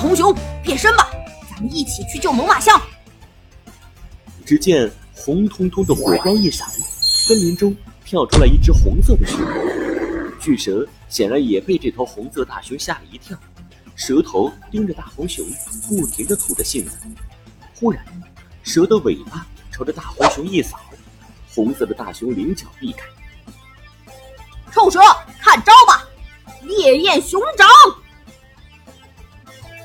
红熊，变身吧，咱们一起去救猛犸象。只见红彤彤的火光一闪，森林中跳出来一只红色的蛇。巨蛇显然也被这头红色大熊吓了一跳，蛇头盯着大红熊，不停的吐着信子。忽然，蛇的尾巴朝着大红熊一扫，红色的大熊灵巧避开。臭蛇，看招吧！烈焰熊掌！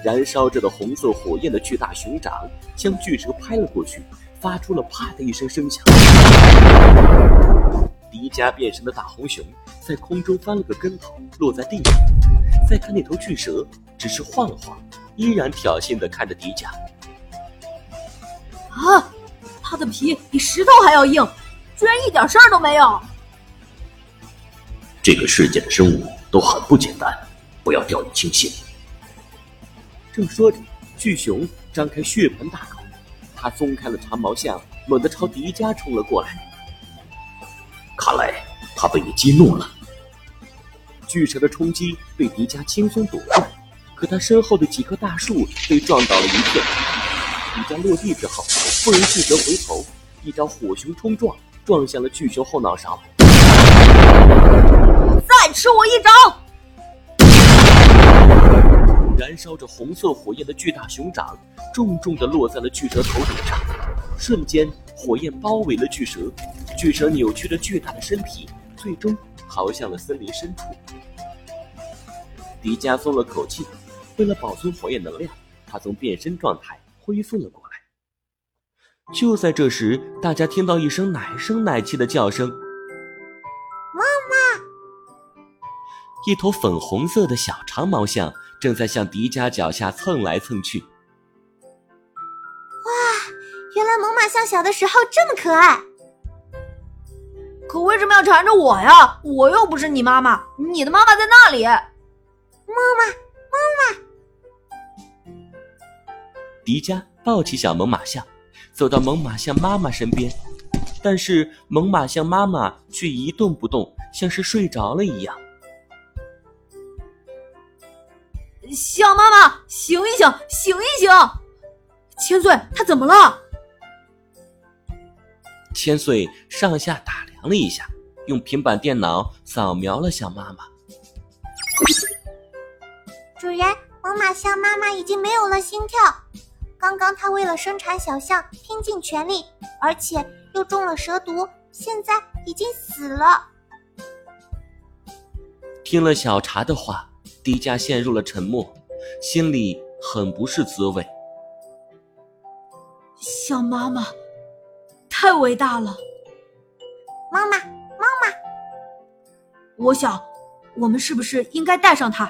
燃烧着的红色火焰的巨大熊掌将巨蛇拍了过去，发出了“啪”的一声声响。迪迦变身的大红熊在空中翻了个跟头，落在地上。再看那头巨蛇，只是晃了晃，依然挑衅地看着迪迦。啊，它的皮比石头还要硬，居然一点事儿都没有。这个世界的生物都很不简单，不要掉以轻心。正说着，巨熊张开血盆大口，它松开了长毛象，猛地朝迪迦冲了过来。看来他被你激怒了。巨蛇的冲击被迪迦轻松躲过，可他身后的几棵大树被撞倒了一片。迪迦落地之后，不容巨蛇回头，一招火熊冲撞撞向了巨熊后脑勺。再吃我一掌！燃烧着红色火焰的巨大熊掌重重地落在了巨蛇头顶上，瞬间火焰包围了巨蛇。巨蛇扭曲着巨大的身体，最终逃向了森林深处。迪迦松了口气，为了保存火焰能量，他从变身状态恢复了过来。就在这时，大家听到一声奶声奶气的叫声：“妈妈！”一头粉红色的小长毛象正在向迪迦脚下蹭来蹭去。哇，原来猛犸象小的时候这么可爱。可为什么要缠着我呀？我又不是你妈妈，你的妈妈在那里。妈妈，妈妈！迪迦抱起小猛犸象，走到猛犸象妈妈身边，但是猛犸象妈妈却一动不动，像是睡着了一样。象妈妈，醒一醒，醒一醒！千岁，他怎么了？千岁上下打量了一下，用平板电脑扫描了象妈妈。主人，猛犸象妈妈已经没有了心跳。刚刚她为了生产小象拼尽全力，而且又中了蛇毒，现在已经死了。听了小茶的话，迪迦陷入了沉默，心里很不是滋味。小妈妈。太伟大了，妈妈，妈妈！我想，我们是不是应该带上它，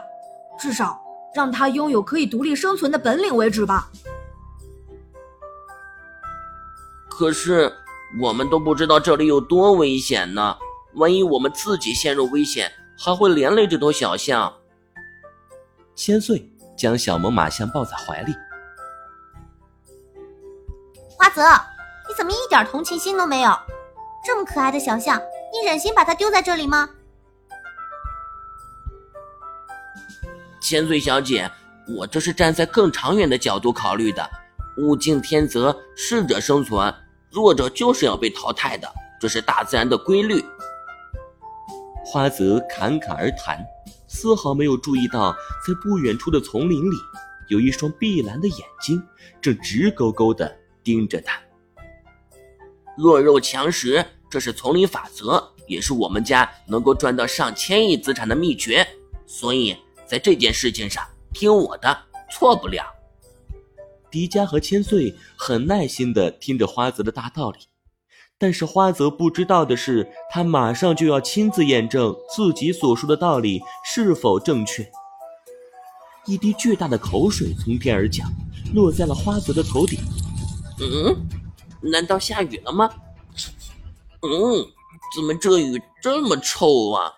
至少让它拥有可以独立生存的本领为止吧？可是，我们都不知道这里有多危险呢。万一我们自己陷入危险，还会连累这头小象。千岁将小猛犸象抱在怀里，花泽。你怎么一点同情心都没有？这么可爱的小象，你忍心把它丢在这里吗？千岁小姐，我这是站在更长远的角度考虑的。物竞天择，适者生存，弱者就是要被淘汰的，这是大自然的规律。花泽侃侃而谈，丝毫没有注意到，在不远处的丛林里，有一双碧蓝的眼睛正直勾勾的盯着他。弱肉强食，这是丛林法则，也是我们家能够赚到上千亿资产的秘诀。所以在这件事情上，听我的，错不了。迪迦和千岁很耐心的听着花泽的大道理，但是花泽不知道的是，他马上就要亲自验证自己所说的道理是否正确。一滴巨大的口水从天而降，落在了花泽的头顶。嗯。难道下雨了吗？嗯，怎么这雨这么臭啊？